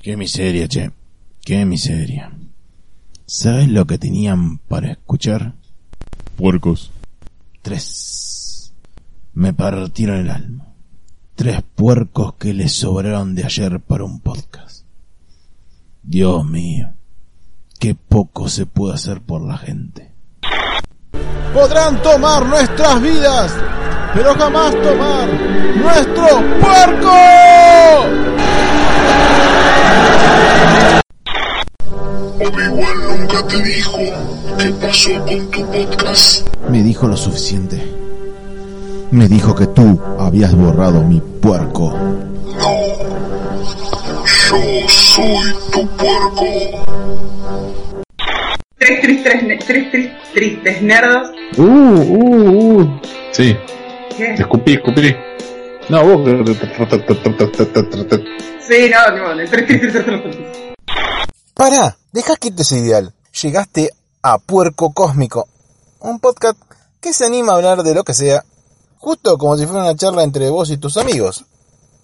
Qué miseria, che. Qué miseria. ¿Sabes lo que tenían para escuchar? Puercos. Tres. Me partieron el alma. Tres puercos que les sobraron de ayer para un podcast. Dios mío. Qué poco se puede hacer por la gente. Podrán tomar nuestras vidas, pero jamás tomar nuestro puerco. Obi-Wan nunca te dijo qué pasó con tu podcast. Me dijo lo suficiente. Me dijo que tú habías borrado mi puerco. No, yo soy tu puerco. Tres tristes, tres, tres tristes nerdos. Uh, uh, uh. Sí, ¿Qué? te escupí, escupí. No, vos. Sí, no, no, nerdos. Pará, deja que te sea ideal. Llegaste a Puerco Cósmico, un podcast que se anima a hablar de lo que sea, justo como si fuera una charla entre vos y tus amigos.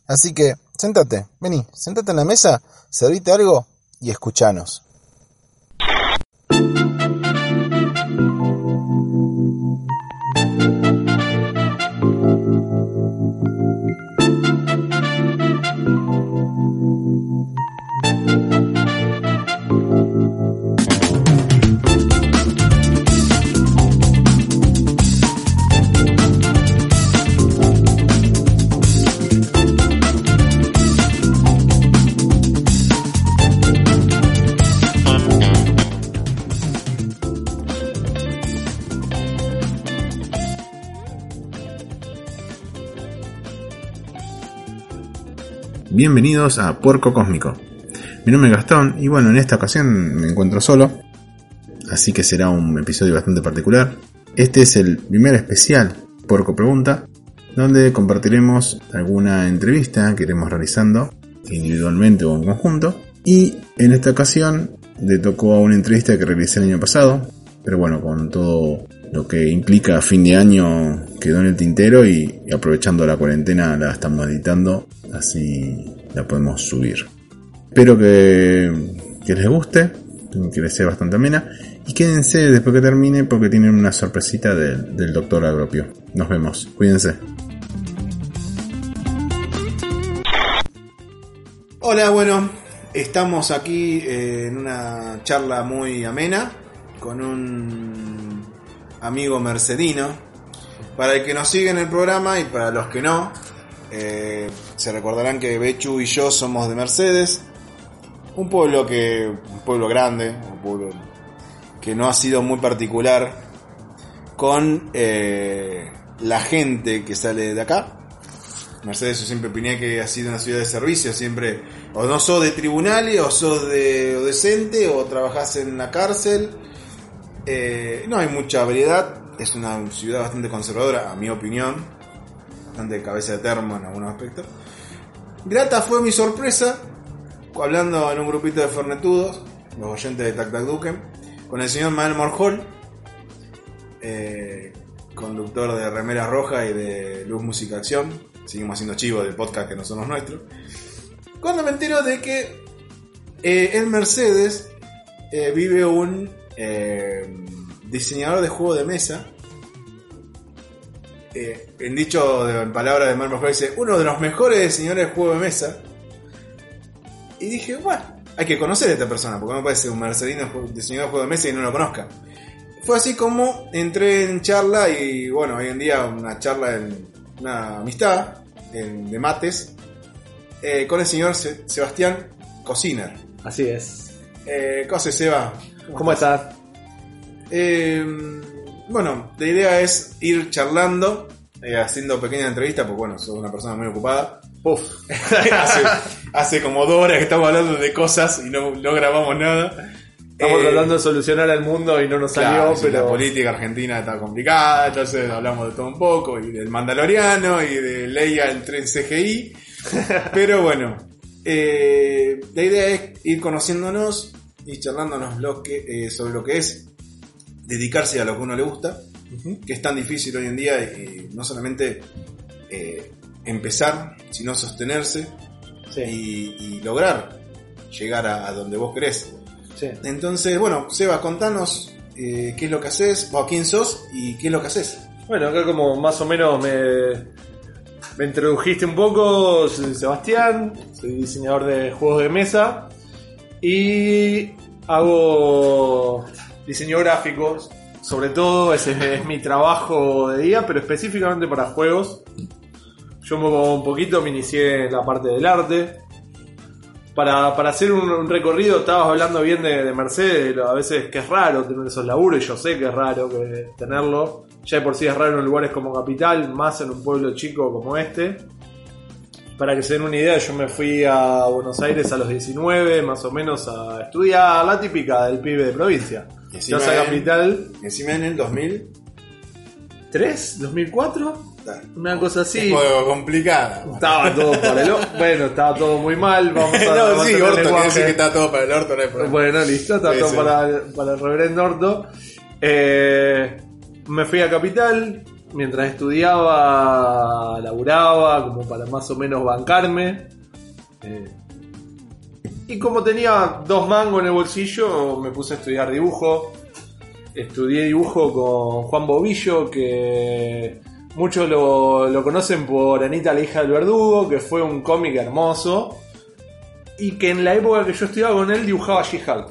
Así que, sentate, vení, sentate en la mesa, servite algo y escuchanos. Bienvenidos a Puerco Cósmico. Mi nombre es Gastón y bueno, en esta ocasión me encuentro solo, así que será un episodio bastante particular. Este es el primer especial Puerco Pregunta, donde compartiremos alguna entrevista que iremos realizando individualmente o en conjunto. Y en esta ocasión le tocó a una entrevista que realicé el año pasado, pero bueno, con todo lo que implica fin de año quedó en el tintero y, aprovechando la cuarentena la estamos editando, así la podemos subir. Espero que, que les guste, que les sea bastante amena y quédense después que termine porque tienen una sorpresita del, del doctor Agropio. Nos vemos, cuídense. Hola, bueno, estamos aquí eh, en una charla muy amena con un amigo mercedino. Para el que nos sigue en el programa y para los que no, eh, se recordarán que Bechu y yo somos de Mercedes, un pueblo que, un pueblo grande, un pueblo que no ha sido muy particular con eh, la gente que sale de acá. Mercedes yo siempre opiné que ha sido una ciudad de servicio, siempre o no sos de tribunales, o sos de decente, o trabajás en la cárcel. Eh, no hay mucha variedad, es una ciudad bastante conservadora, a mi opinión, bastante cabeza de termo en algunos aspectos. Grata fue mi sorpresa, hablando en un grupito de fornetudos, los oyentes de Tac Tac Duken, con el señor Manuel Morjol, eh, conductor de Remera Roja y de Luz Música Acción. Seguimos haciendo chivos del podcast que no son los nuestros. Cuando me entero de que eh, en Mercedes eh, vive un eh, diseñador de juego de mesa. Eh, en dicho, en palabras de Morjol, dice uno de los mejores diseñadores de juego de mesa. Y dije, bueno, hay que conocer a esta persona, porque no puede ser un mercedino ju- diseñador de juego de mesa y no lo conozca. Fue así como entré en charla y bueno, hoy en día una charla en una amistad en- de mates eh, con el señor Se- Sebastián Cociner. Así es. Eh, ¿Qué hace, Seba? ¿Cómo estás? Eh, bueno, la idea es ir charlando, eh, haciendo pequeñas entrevistas, porque bueno, soy una persona muy ocupada. Uf. hace, hace como dos horas que estamos hablando de cosas y no, no grabamos nada. Estamos Eh, tratando de solucionar al mundo y no nos Claro, salió, la política argentina está complicada, entonces hablamos de todo un poco, y del Mandaloriano, y de Leia el tren CGI. Pero bueno, eh, la idea es ir conociéndonos y charlándonos lo que, eh, sobre lo que es dedicarse a lo que uno le gusta, que es tan difícil hoy en día, y no solamente eh, empezar, sino sostenerse Sí. y, y lograr llegar a, a donde vos querés. Sí. Entonces, bueno, Sebas, contanos eh, qué es lo que haces, o quién sos y qué es lo que haces. Bueno, acá como más o menos me, me introdujiste un poco, soy Sebastián, soy diseñador de juegos de mesa y hago diseño gráfico, sobre todo ese es mi trabajo de día, pero específicamente para juegos. Yo un poquito me inicié en la parte del arte. Para, para hacer un, recorrido, estabas hablando bien de, de Mercedes, a veces que es raro tener esos laburos, y yo sé que es raro que tenerlo. Ya de por sí es raro en lugares como Capital, más en un pueblo chico como este. Para que se den una idea, yo me fui a Buenos Aires a los 19, más o menos, a estudiar la típica del pibe de provincia. Y encima Yo a Capital, Encima en el 2000, ¿3? ¿2004? está Una cosa así. un poco complicada. Estaba todo por el o- Bueno, estaba todo muy mal. Vamos a no, vamos a sí, tener Orto, decir que está todo para el orto, no hay problema. Bueno, listo, está Sí, todo sí. para, para el reverendo Orto. Eh, me fui a Capital. Mientras estudiaba, laburaba, como para más o menos bancarme. Eh, y como tenía dos mangos en el bolsillo, me puse a estudiar dibujo. Estudié dibujo con Juan Bobillo, que muchos lo, lo conocen por Anita la hija del verdugo, que fue un cómic hermoso. Y que en la época que yo estudiaba con él dibujaba She-Hulk.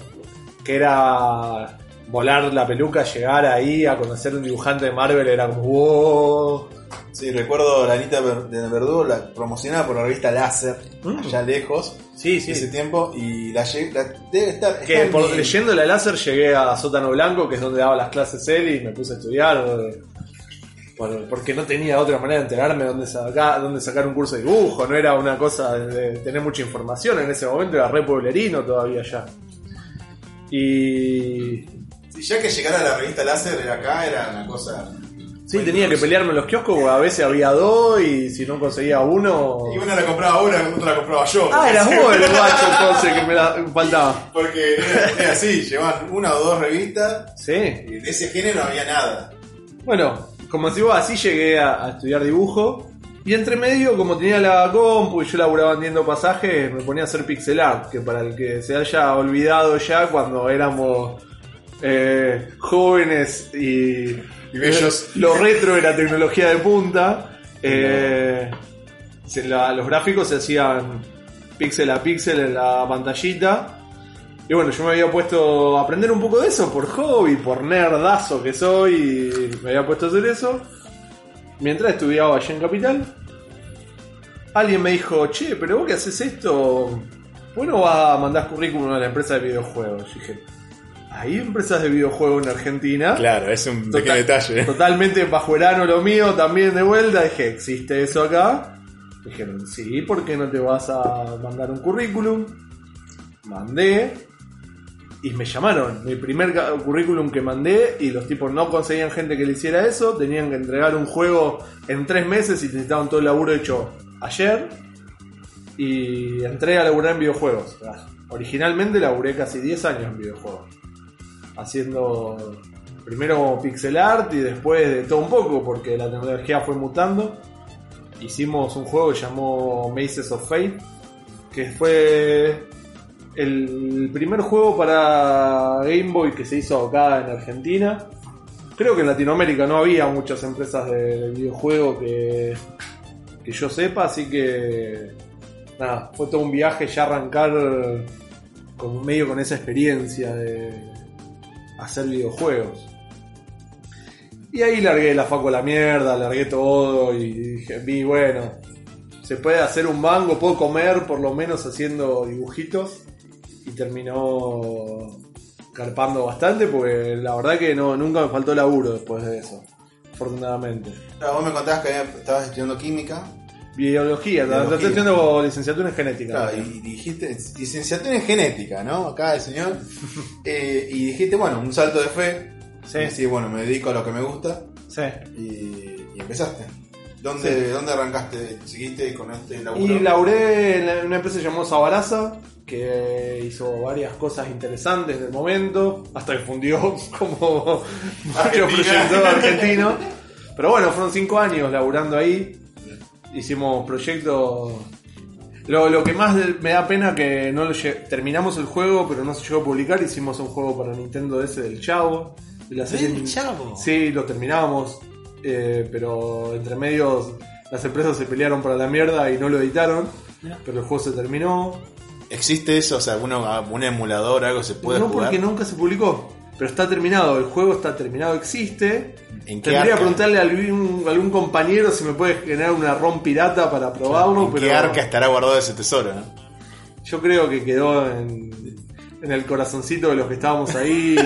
Que era volar la peluca, llegar ahí a conocer un dibujante de Marvel, era como wow. Sí, recuerdo la Anita de Verdugo, la promocionada por la revista Láser, Mm. allá lejos, Sí, sí. ese tiempo, y la, la- debe estar... Que por, leyendo la láser llegué a Sótano Blanco, que es donde daba las clases él, y me puse a estudiar. por- porque no tenía otra manera de enterarme dónde sacar, dónde sacar un curso de dibujo, no era una cosa de, de tener mucha información en ese momento, era re pueblerino todavía ya. Y Sí, ya que llegara la revista Láser era acá, era una cosa... sí, tenía que pelearme en los kioscos, porque a veces había dos y si no conseguía uno... Y una la compraba una, otra la compraba yo. Ah, eras vos el guacho entonces que me la faltaba. Porque era, era así, llevaban una o dos revistas, Sí. y de ese género no había nada. Bueno, como si vos así llegué a, a estudiar dibujo. Y entre medio, como tenía la compu y yo laburaba vendiendo pasajes, me ponía a hacer pixel art, que para el que se haya olvidado ya cuando éramos eh, jóvenes y, Y bellos. lo retro era tecnología de punta, eh, se- la- los gráficos se hacían píxel a píxel en la pantallita. Y bueno, yo me había puesto a aprender un poco de eso por hobby, por nerdazo que soy, y me había puesto a hacer eso. Mientras estudiaba allá en Capital, alguien me dijo, che, pero vos que haces esto, ¿por qué no vas a mandar currículum a la empresa de videojuegos? Dije, ¿hay empresas de videojuegos en Argentina? Claro, es un Total- pequeño detalle. Totalmente bajuerano lo mío, también de vuelta. Dije, ¿existe eso acá? Dijeron, sí, ¿por qué no te vas a mandar un currículum? Mandé. Y me llamaron. Mi primer currículum que mandé y los tipos no conseguían gente que le hiciera eso. Tenían que entregar un juego en tres meses y necesitaban todo el laburo hecho ayer. Y entré a laburar en videojuegos. Originalmente laburé casi 10 años en videojuegos. Haciendo primero pixel art y después de todo un poco porque la tecnología fue mutando. Hicimos un juego que llamó Mazes of Fate, que fue el primer juego para Game Boy que se hizo acá en Argentina. Creo que en Latinoamérica no había muchas empresas de, de videojuegos que, que yo sepa, así que nada, fue todo un viaje ya arrancar con medio con esa experiencia de hacer videojuegos. Y ahí largué la faco la mierda, largué todo y dije, vi, bueno, se puede hacer un mango, puedo comer por lo menos haciendo dibujitos. Y terminó carpando bastante porque la verdad que no, nunca me faltó laburo después de eso. Afortunadamente. Claro, vos me contabas que estabas estudiando química. Biología, Biología. estoy haciendo licenciatura en genética. Claro, y dijiste, licenciatura en genética, ¿no? Acá el señor. Eh, y dijiste, bueno, un salto de fe. Sí, Y decís, bueno, me dedico a lo que me gusta. sí. Y, y empezaste. ¿Dónde, ¿Dónde arrancaste? ¿Seguiste con este laburo? Y laburé en la- una empresa llamada Sabaraza, que hizo varias cosas interesantes del momento, hasta que fundió como muchos proyectos argentinos. Pero bueno, fueron cinco años laburando ahí. Hicimos proyectos Lo, lo que más me da pena que no lo lle- terminamos el juego, pero no se llegó a publicar. Hicimos un juego para Nintendo DS del Chavo. De la serie ¿Del Chavo? Sí, lo terminamos. eh, pero entre medios las empresas se pelearon para la mierda y no lo editaron. Pero el juego se terminó. ¿Existe eso? O sea, uno, un emulador, algo se puede no jugar. porque nunca se publicó. Pero está terminado, el juego está terminado, existe. ¿En qué Tendría que preguntarle a algún, algún compañero si me puede generar una ROM pirata para probarlo. ¿En pero qué arca estará guardado ese tesoro, no? Yo creo que quedó en, en el corazoncito de los que estábamos ahí.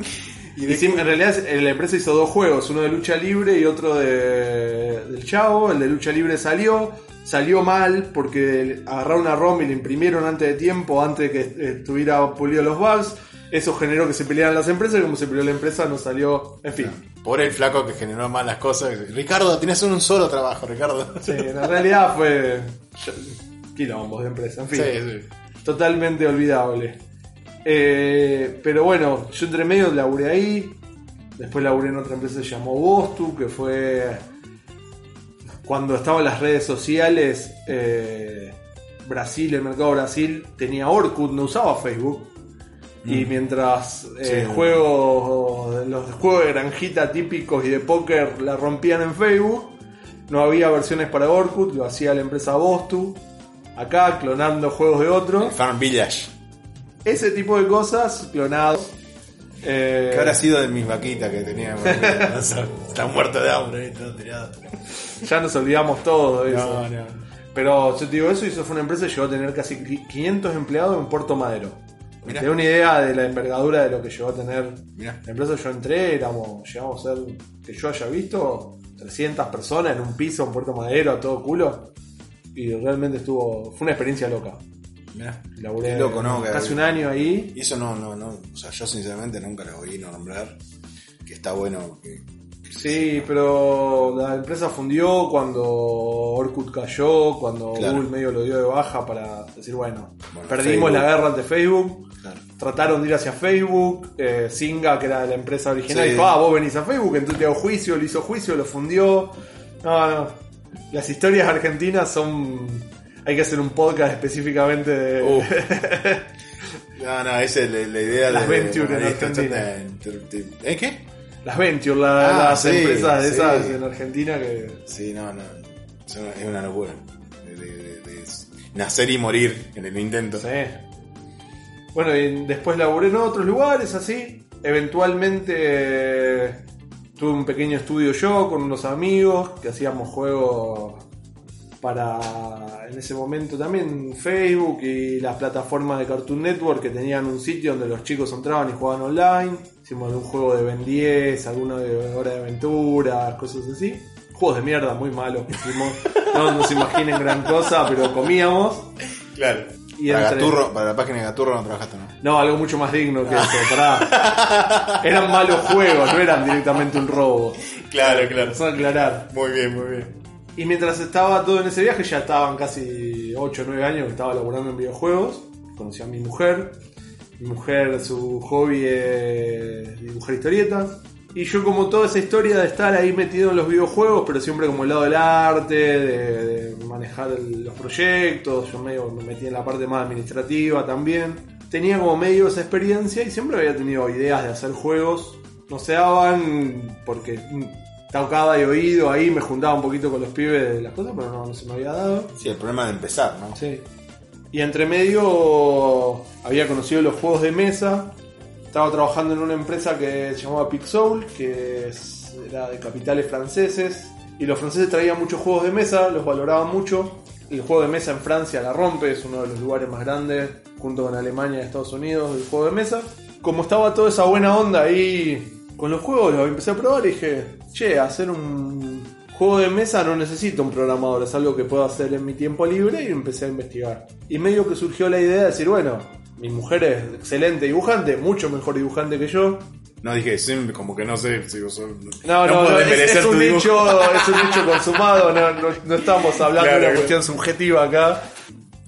y en realidad eh, la empresa hizo dos juegos, uno de lucha libre y otro de, del Chavo. El de lucha libre salió, salió mal porque agarraron una ROM y la imprimieron antes de tiempo, antes de que estuviera pulido los bugs. Eso generó que se pelearan las empresas y como se peleó la empresa no salió, en fin. Pobre el flaco que generó mal las cosas. Ricardo, tienes un solo trabajo, Ricardo. Sí, en realidad fue quilombos de empresa, en fin. Sí, sí. Totalmente olvidable. Eh, pero bueno, yo entre medio laburé ahí. Después laburé en otra empresa que se llamó Bostu, que fue cuando estaban las redes sociales. eh, Brasil, el mercado Brasil tenía Orkut, no usaba Facebook. Y mientras eh, Sí. juegos, los juegos de granjita típicos y de póker la rompían en Facebook, no había versiones para Orkut, lo hacía la empresa Bostu, acá clonando juegos de otros. Farm Village. Ese tipo de cosas, clonados. Eh, ¿Qué habrá sido de mis vaquitas que tenía? Están muertos de hambre, ahí, todo tirado. ya nos olvidamos todo de eso. No, no. Pero yo te digo, eso hizo fue una empresa que llegó a tener casi 500 empleados en Puerto Madero. Mirá. Te da una idea de la envergadura de lo que llegó a tener Mirá. la empresa. Yo entré, éramos, llegamos a ser, que yo haya visto, 300 personas en un piso en Puerto Madero a todo culo. Y realmente estuvo, fue una experiencia loca. Mirá. Laburé Qué loco, ¿no? Que- casi un año ahí. Y eso no, no, no. O sea, yo sinceramente nunca lo oí nombrar. Que está bueno. Que, Sí, pero la empresa fundió cuando Orkut cayó, cuando Claro. Google medio lo dio de baja para decir, bueno, Bueno, perdimos Facebook. la guerra ante Facebook. Trataron de ir hacia Facebook, eh, Singa, que era la empresa original, Sí. dijo, ah, vos venís a Facebook, entonces te hago juicio, le hizo juicio, lo fundió. No, no. Las historias argentinas son... Hay que hacer un podcast específicamente de... Uh. No, no, esa es la, la idea Las de. Venture en de-. ¿Eh, qué? las Venture, la- Ah, las sí, empresas de sí. esas en Argentina que... Sí, no, no. Es una, es una locura. De, de- de- de nacer y morir en el intento. Sí. Bueno, y después laburé en otros lugares así. Eventualmente tuve un pequeño estudio yo con unos amigos que hacíamos juegos para en ese momento también Facebook y las plataformas de Cartoon Network que tenían un sitio donde los chicos entraban y jugaban online. Hicimos un juego de Ben 10, alguno de Hora de Aventuras, cosas así. Juegos de mierda muy malos que hicimos. No nos imaginen gran cosa, pero comíamos. Claro. Y para, entre- Gaturro, para la página de Gaturro no trabajaste, ¿no? No, algo mucho más digno que eso, pará. Eran malos juegos, no eran directamente un robo. Claro, claro. A aclarar. Muy bien, muy bien. Y mientras estaba todo en ese viaje, ya estaban casi 8 o 9 años que estaba laburando en videojuegos. Conocí a mi mujer. Mi mujer, su hobby es dibujar historietas. Y yo como toda esa historia de estar ahí metido en los videojuegos, pero siempre como el lado del arte, de, de manejar el- los proyectos, yo medio me metí en la parte más administrativa también. Tenía como medio esa experiencia y siempre había tenido ideas de hacer juegos. No se daban porque tocaba de oído ahí, me juntaba un poquito con los pibes de las cosas, pero no, no se me había dado. Sí, el problema de empezar, ¿no? Sí. Y entre medio había conocido los juegos de mesa. Estaba trabajando en una empresa que se llamaba Pixoul, que era de capitales franceses. Y los franceses traían muchos juegos de mesa, los valoraban mucho. El juego de mesa en Francia la rompe, es uno de los lugares más grandes, junto con Alemania y Estados Unidos, del juego de mesa. Como estaba toda esa buena onda ahí con los juegos, los empecé a probar y dije, che, hacer un juego de mesa no necesito un programador, es algo que puedo hacer en mi tiempo libre y empecé a investigar. Y medio que surgió la idea de decir, bueno, mi mujer es excelente dibujante, mucho mejor dibujante que yo. No dije, sí, como que no sé si vos sos- No, no, puedo no, es, es un hecho, es un hecho consumado, no, no, no estamos hablando Claro, de una cuestión subjetiva acá.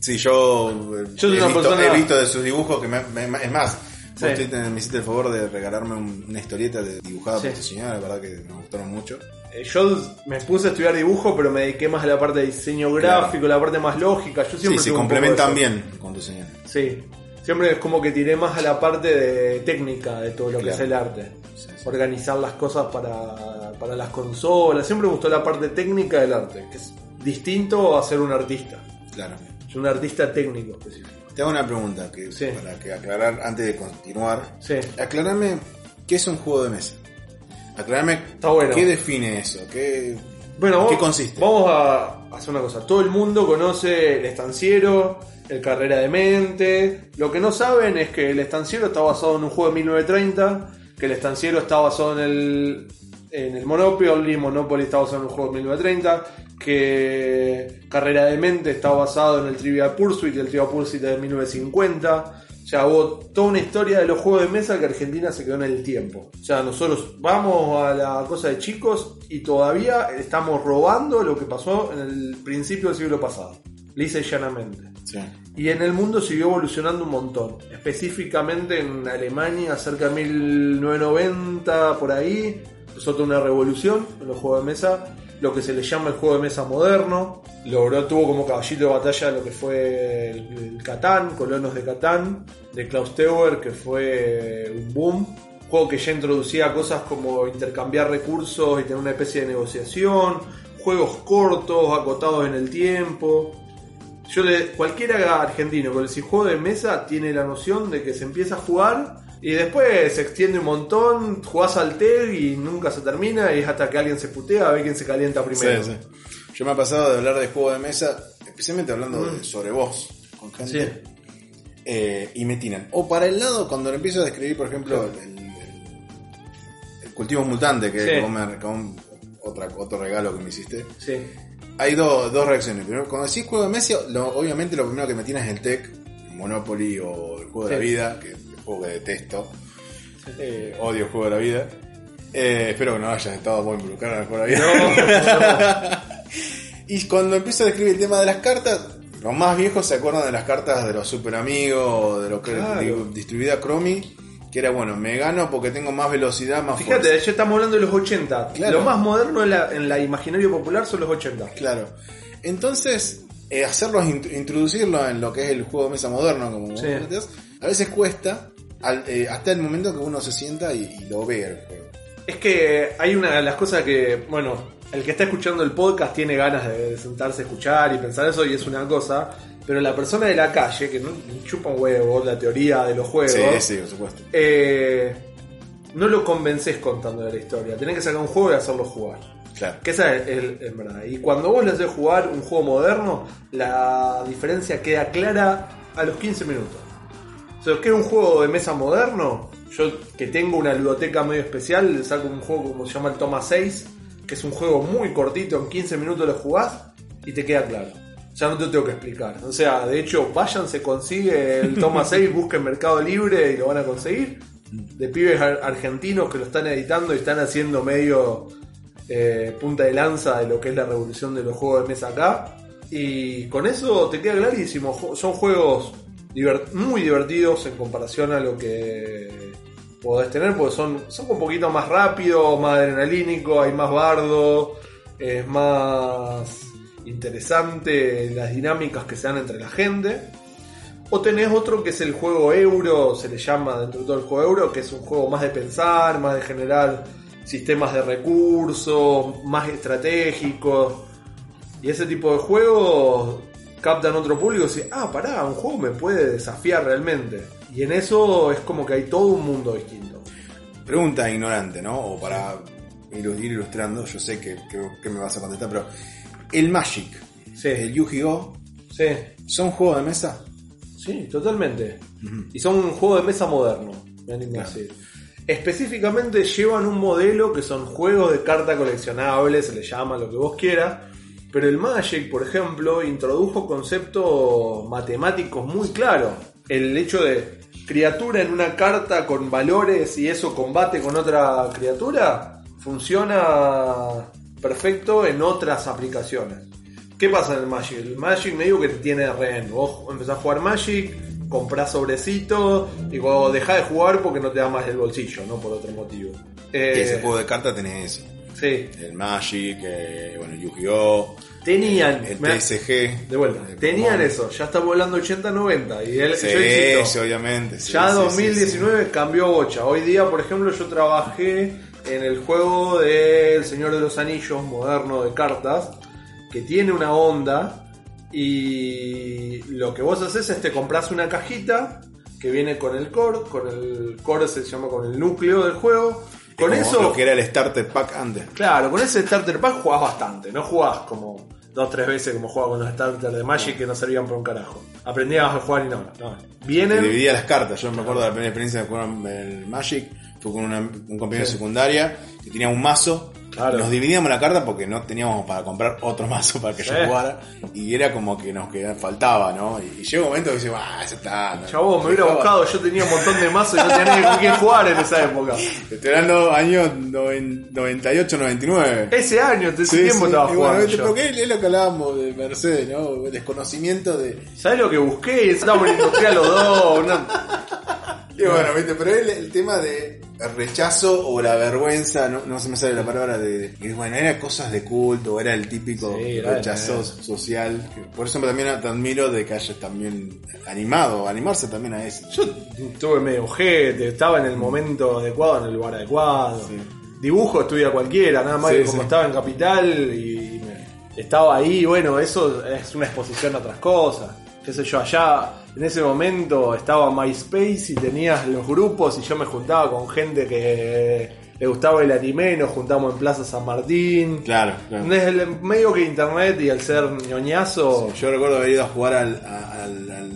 Sí, yo, eh, Yo soy he, una visto, persona- he visto de sus dibujos que me- me- es más, Sí. me hiciste el favor de regalarme un- una historieta de, dibujada Sí. por tu señora, la verdad que me gustaron mucho. Eh, Yo me puse a estudiar dibujo, pero me dediqué más a la parte de diseño gráfico, la parte más lógica. Yo Sí, siempre se poco de complementan bien con tu señora. Sí. Siempre es como que tiré más a la parte de técnica de todo lo que es el arte. Sí, sí. Organizar las cosas para, para las consolas. Siempre me gustó la parte técnica del arte, que es distinto a ser un artista. Claro. Soy un artista técnico específico. Te hago una pregunta que, Sí. para que aclarar antes de continuar. Sí. Aclararme qué es un juego de mesa. Está bueno. qué define eso, qué, Bueno, ¿en qué consiste. Vamos a hacer una cosa. Todo el mundo conoce el estanciero, el carrera de mente. Lo que no saben es que el estanciero está basado en un juego de 1930, que el estanciero está basado en el, en el Monopoly, Monopoly está basado en un juego de 1930, que carrera de mente está basado en el Trivial Pursuit el Trivial Pursuit de 1950. O sea, hubo toda una historia de los juegos de mesa que Argentina se quedó en el tiempo. O sea, nosotros vamos a la cosa de chicos y todavía estamos robando lo que pasó en el principio del siglo pasado. Lisa y llanamente. Sí. Y en el mundo siguió evolucionando un montón. Específicamente en Alemania, cerca de 1990, por ahí, empezó toda una revolución en los juegos de mesa. Lo que se le llama el juego de mesa moderno. Logró, tuvo como caballito de batalla lo que fue el, el Catán, Colonos de Catán, de Klaus Teuer, que fue un boom. Juego que ya introducía cosas como intercambiar recursos y tener una especie de negociación. Juegos cortos, acotados en el tiempo. Yo le, cualquiera argentino con el juego de mesa tiene la noción de que se empieza a jugar y después se extiende un montón, jugás al TEG y nunca se termina y es hasta que alguien se putea a ver quién se calienta primero. Sí, sí. Yo me ha pasado de hablar de juego de mesa, especialmente hablando de- sobre vos, con gente, Mm. Sí. eh, y me tiran. O para el lado, cuando empiezo a describir, por ejemplo, el, el- el cultivo mutante, que con otra, otro regalo que me hiciste, Sí. Hay dos, dos reacciones. Primero, cuando decís juego de mesa, lo- obviamente lo primero que me tiras es el tech, Monopoly o el juego de la vida, que es el juego que detesto. Eh, odio el juego de la vida. Eh, espero que no hayas estado muy involucrado en el juego de la vida. Y cuando empiezo a describir el tema de las cartas, los más viejos se acuerdan de las cartas de los super amigos, de lo que Claro. distribuida Chromie, que era bueno, me gano porque tengo más velocidad, más Fíjate, fuerza. ya estamos hablando de los 80. Claro. Lo más moderno en la, en la imaginario popular son los 80. Claro. Entonces, eh, hacerlos, int- introducirlo en lo que es el juego de mesa moderno, como vos Sí. planteás, a veces cuesta, al- eh, hasta el momento que uno se sienta y, y lo ve el juego. Es que hay una de las cosas que, bueno, el que está escuchando el podcast tiene ganas de sentarse a escuchar y pensar eso y es una cosa, pero la persona de la calle, que no chupa un huevo la teoría de los juegos, Sí, sí, por supuesto. eh, no lo convences contando de la historia. Tenés que sacar un juego y hacerlo jugar. Claro. Que esa es, el- verdad. Y cuando vos le haces jugar un juego moderno, la diferencia queda clara a los 15 minutos. O sea, que un juego de mesa moderno, yo que tengo una ludoteca medio especial, le saco un juego como se llama el Toma 6, que es un juego muy cortito, en 15 minutos lo jugás y te queda claro. Ya no te tengo que explicar. O sea, de hecho, vayan, se consigue el Toma 6, busquen Mercado Libre y lo van a conseguir. De pibes ar- argentinos que lo están editando y están haciendo medio eh, punta de lanza de lo que es la revolución de los juegos de mesa acá. Y con eso te queda clarísimo. Son juegos divert- muy divertidos en comparación a lo que podés tener, porque son, son un poquito más rápidos, más adrenalínicos, hay más bardo, es más interesante las dinámicas que se dan entre la gente. O tenés otro que es el juego euro, se le llama dentro de todo el juego euro, que es un juego más de pensar, más de generar sistemas de recursos, más estratégicos. Y ese tipo de juegos captan otro público y dicen, ah, pará, un juego me puede desafiar realmente. Y en eso es como que hay todo un mundo distinto. Pregunta ignorante, ¿no? O para ir ilustrando, yo sé que- que me vas a contestar, pero el Magic, Sí, el Yu-Gi-Oh, sí, ¿son juegos de mesa? sí, totalmente. Y son un juego de mesa moderno, me animo a decir. Específicamente llevan un modelo que son juegos de carta coleccionables, se le llama lo que vos quieras. Pero el Magic, por ejemplo, introdujo conceptos matemáticos muy claros. El hecho de criatura en una carta con valores y eso combate con otra criatura funciona perfecto en otras aplicaciones. ¿Qué pasa en el Magic? El Magic me digo que te tiene rehén. Vos empezás a jugar Magic, compras sobrecito y cuando dejás de jugar porque no te da más el bolsillo, no por otro motivo. Eh, ese juego de cartas tenés eso. Sí, El Magic, eh, bueno, Yu-Gi-Oh! tenían, El me- TSG. de vuelta, El tenían Pokémon. eso, ya estamos hablando 80-90 y él, Sí, yo sí, obviamente. sí, Ya sí, 2019 cambió bocha. Hoy día, por ejemplo, yo trabajé en el juego de El Señor de los Anillos moderno de cartas, que tiene una onda y lo que vos haces es te compras una cajita que viene con el core, con el core se llama con el núcleo del juego. Con Como eso, Lo que era el Starter Pack antes. claro, con ese starter pack jugás bastante, no jugás como dos tres veces como jugaba con los starters de Magic que no servían para un carajo. Aprendías a jugar y no, no. Vienen dividía las cartas. Yo me acuerdo de la primera experiencia de jugar el Magic. Fue con una- un compañero de secundaria que tenía un mazo. Claro. Nos dividíamos la carta porque no teníamos para comprar otro mazo para que Sí. yo jugara. Y era como que nos quedaba, faltaba, ¿no? Y, y llegó un momento que dice, ah, eso está. no". Chabón, me hubiera buscado, yo tenía un montón de mazos y no tenía nadie con quién jugar en esa época. Estoy hablando años noven- 98, 99. Ese año, ese Sí, tiempo sí. estaba Y bueno, jugando. ¿viste? yo. porque es lo que hablábamos de Mercedes, ¿no? El desconocimiento de. ¿Sabes lo que busqué? Estábamos en industrial los dos. una- Y bueno, ¿viste? Pero el, el tema de el rechazo o la vergüenza, no, no se me sale la palabra de, de- bueno, era cosas de culto, era el típico Sí, rechazo social. por eso también te admiro de que hayas también animado, animarse también a eso. Yo estuve medio ojete, estaba en el momento adecuado, en el lugar adecuado. Sí. Dibujo estudia cualquiera, nada más Sí, que como estaba en Capital y me- estaba ahí, bueno, eso es una exposición a otras cosas. Qué sé yo, allá en ese momento estaba MySpace y tenías los grupos y yo me juntaba con gente que le gustaba el anime y nos juntamos en Plaza San Martín. Claro, claro. Desde el medio que internet y el ser ñoñazo. Yo recuerdo haber ido a jugar al, al- al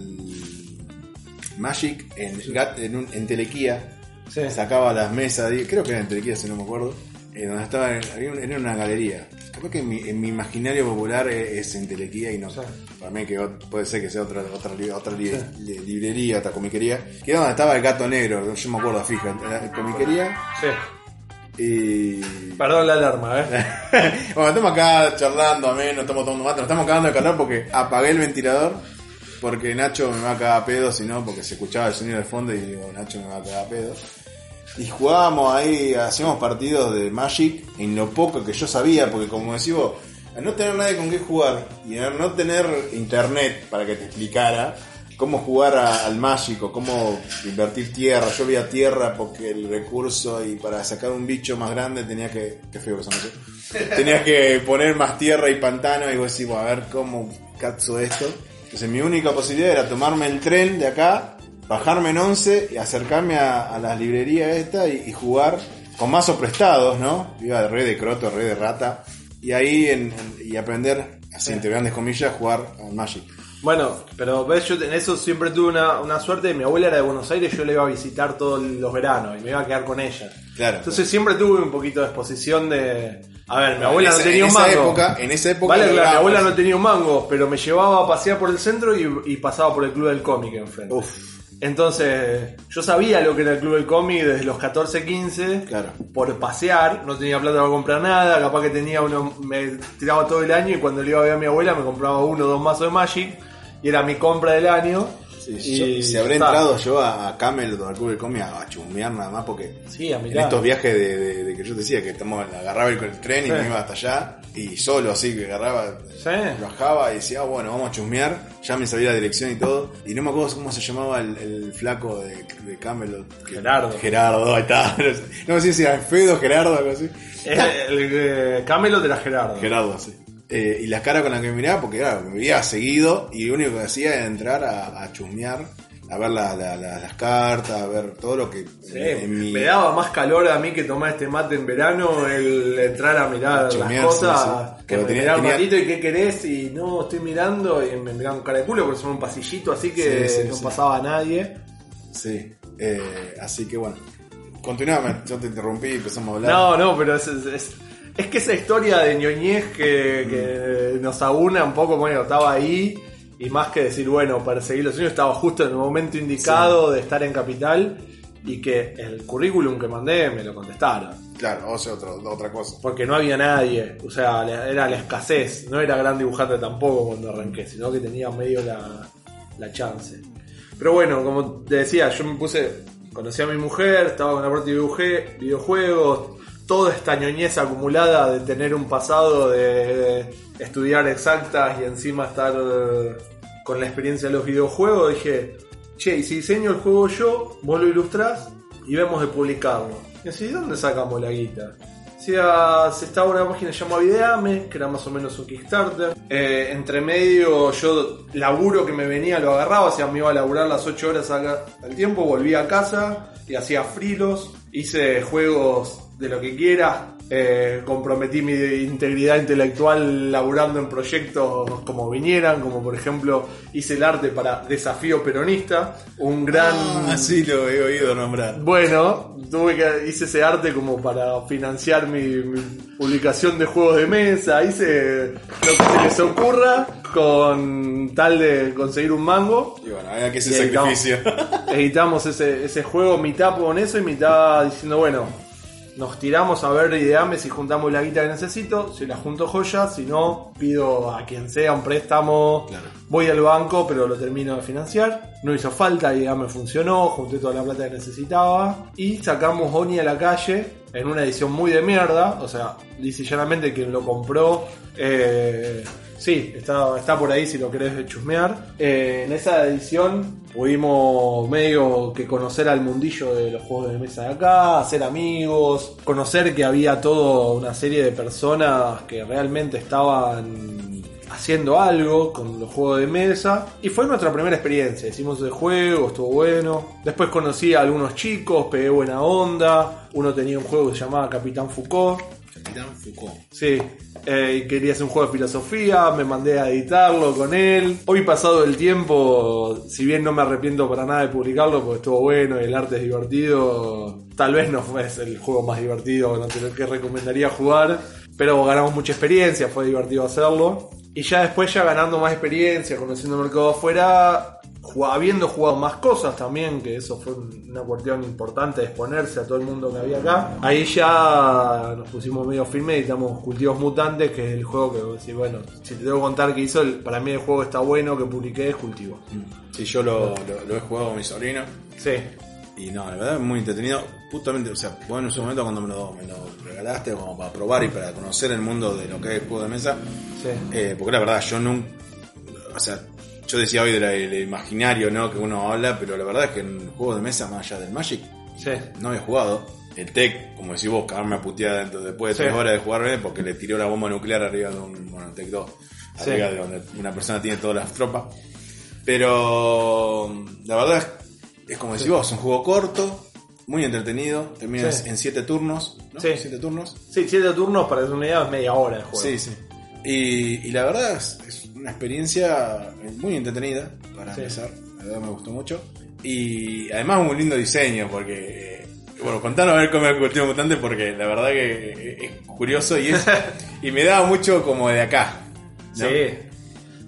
Magic en, en, un- en Telequía. Sí. Sacaba las mesas, creo que era en Telequía si no me acuerdo. Eh, donde estaba, era una galería. Capaz que en mi, en mi imaginario popular es, es en Telequía y no Sí. Para mí que puede ser que sea otra otra, otra li- li- librería, otra comiquería. Que era donde estaba el gato negro, yo me acuerdo, fija, la comiquería. Sí. Y. Perdón la alarma, ¿eh? bueno, estamos acá charlando, amén, no estamos tomando mate, nos estamos cagando de calor porque apagué el ventilador. Porque Nacho me va a cagar a pedo, si no, porque se escuchaba el sonido de fondo y digo, Nacho me va a cagar a pedo. Y jugábamos ahí, hacíamos partidos de Magic en lo poco que yo sabía, porque como decís vos, al no tener nadie con qué jugar y al no tener internet para que te explicara cómo jugar a- al Magic o cómo invertir tierra, yo veía tierra porque el recurso y para sacar un bicho más grande tenía que, qué feo que son tenía que poner más tierra y pantano y vos decís, a ver cómo cazzo esto. Entonces mi única posibilidad era tomarme el tren de acá, bajarme en 11 y acercarme a, a las librerías esta y, y jugar con mazos prestados, ¿no? Iba de re de croto, re de rata. Y ahí en, en- y aprender, así entre grandes comillas, a jugar al Magic. Bueno, pero ves, yo en eso siempre tuve una, una suerte. Mi abuela era de Buenos Aires, yo la iba a visitar todos los veranos y me iba a quedar con ella. Claro. Entonces siempre tuve un poquito de exposición de. A ver, mi abuela no tenía en un mango. época- en esa época Vale, claro, mi abuela no tenía un mango, pero me llevaba a pasear por el centro y, y pasaba por el club del cómic enfrente. Uf, Entonces, yo sabía lo que era el club del cómic desde los 14, 15. Claro. Por pasear, no tenía plata para comprar nada, capaz que tenía uno, me tiraba todo el año y cuando le iba a ver a mi abuela me compraba uno o dos mazos de Magic y era mi compra del año. Sí, Y si habré entrado yo a, a Camel o al Club del Cómic a, a chumbear nada más porque Sí, a en estos viajes de, de- de que yo te decía que estamos, agarraba el, el tren y me iba hasta allá y solo así que agarraba bajaba y decía, ah, bueno, vamos a chusmear, ya me sabía la dirección y todo, y no me acuerdo cómo se llamaba el, el flaco de, de Camelot. que- Gerardo. Gerardo, ahí está. No sé si era Fedo, Gerardo, algo así. El, el Camelot era Gerardo. Gerardo, sí. Eh, y las caras con las que me miraba, porque claro, me veía seguido y lo único que hacía era entrar a, a chusmear, a ver la- la- la- las cartas, a ver todo lo que Sí, en mi- Me daba más calor a mí que tomar este mate en verano el entrar a mirar las cosas, sí, que me tenía- mirar un ratito y qué querés y no, estoy mirando y me miraban cara de culo porque son un pasillito así que Sí, sí, no pasaba a nadie. Sí, eh, así que bueno. Continuame, yo te interrumpí y empezamos a hablar. No, no, pero es, es, es- es que esa historia de ñoñez que, que nos aúna un poco, bueno, estaba ahí y más que decir, bueno, perseguir los sueños, estaba justo en el momento indicado de estar en Capital y que el currículum que mandé me lo contestaron. Claro, o sea, otra, otra cosa. Porque no había nadie, o sea, era la escasez, no era gran dibujante tampoco cuando arranqué, sino que tenía medio la, la chance. Pero bueno, como te decía, yo me puse, conocí a mi mujer, estaba con la parte de videojuegos, toda esta ñoñez acumulada de tener un pasado de estudiar exactas y encima estar eh, con la experiencia de los videojuegos, dije, che, y si diseño el juego yo, vos lo ilustrás y vemos de publicarlo. Y así, ¿de dónde sacamos la guita? O sea, se estaba una página llamada Videame, que era más o menos un Kickstarter. Eh, entre medio, yo laburo que me venía lo agarraba, o sea, me iba a laburar las 8 horas al tiempo, volvía a casa y hacía frilos, hice juegos de lo que quiera, eh, comprometí mi integridad intelectual laburando en proyectos como vinieran, como por ejemplo hice el arte para Desafío Peronista, un gran... Ah, sí, lo he oído nombrar. Bueno, tuve que hice ese arte como para financiar mi, mi publicación de juegos de mesa, hice lo que se les ocurra con tal de conseguir un mango. Y bueno, que ese editamos. sacrificio. Editamos ese, ese juego mitad con eso y mitad diciendo, bueno, nos tiramos a ver ideame si juntamos la guita que necesito, si la junto joya, si no, pido a quien sea un préstamo, Claro. voy al banco, pero lo termino de financiar. No hizo falta, ideame funcionó, junté toda la plata que necesitaba y sacamos Oni a la calle en una edición muy de mierda, o sea, dice llanamente quien lo compró. Eh, Sí, está, está por ahí si lo querés chusmear. Eh, en esa edición pudimos medio que conocer al mundillo de los juegos de mesa de acá, hacer amigos, conocer que había toda una serie de personas que realmente estaban haciendo algo con los juegos de mesa. Y fue nuestra primera experiencia. Hicimos el juego, estuvo bueno. Después conocí a algunos chicos, pegué buena onda. Uno tenía un juego que se llamaba Capitán Foucault. Capitán Foucault. Sí, eh, quería hacer un juego de filosofía, me mandé a editarlo con él. Hoy pasado el tiempo, si bien no me arrepiento para nada de publicarlo porque estuvo bueno y el arte es divertido, tal vez no fue el juego más divertido que recomendaría jugar, pero ganamos mucha experiencia, fue divertido hacerlo. Y ya después, ya ganando más experiencia, conociendo el mercado afuera, habiendo jugado más cosas también, que eso fue una cuestión importante de exponerse a todo el mundo que había acá. Ahí ya nos pusimos medio firme y editamos Cultivos Mutantes, que es el juego que bueno, si te que contar que hizo, el- para mí el juego está bueno, que publiqué es Cultivos. Sí, yo lo, lo- lo he jugado con mi sobrino. Sí, Y no, la verdad es muy entretenido. Justamente, o sea, vos en su momento cuando me lo, me lo regalaste como para probar y para conocer el mundo de lo que es el juego de mesa. sí. eh, porque la verdad, yo nunca. O sea, yo decía hoy del del imaginario, ¿no? Que uno habla, pero la verdad es que en juegos de mesa, más allá del Magic, Sí, no había jugado. El Tech, como decís vos, cagarme a puteada después de Sí. tres horas de jugar bien porque le tiró la bomba nuclear arriba de un. Bueno, Tech 2. Arriba Sí. de donde una persona tiene todas las tropas. Pero. La verdad es, es como decís vos, es un juego corto, muy entretenido. Termina Sí. en siete turnos. ¿no? Sí. Siete turnos. sí, siete turnos para hacer una idea es media hora de juego. Sí, sí. Y, y la verdad es, es una experiencia muy entretenida para Sí. empezar. La verdad me gustó mucho. Y además un lindo diseño porque... eh, Bueno, contanos a ver cómo es el cultivo mutante porque la verdad que es curioso y es y me daba mucho como de acá. ¿no? Sí.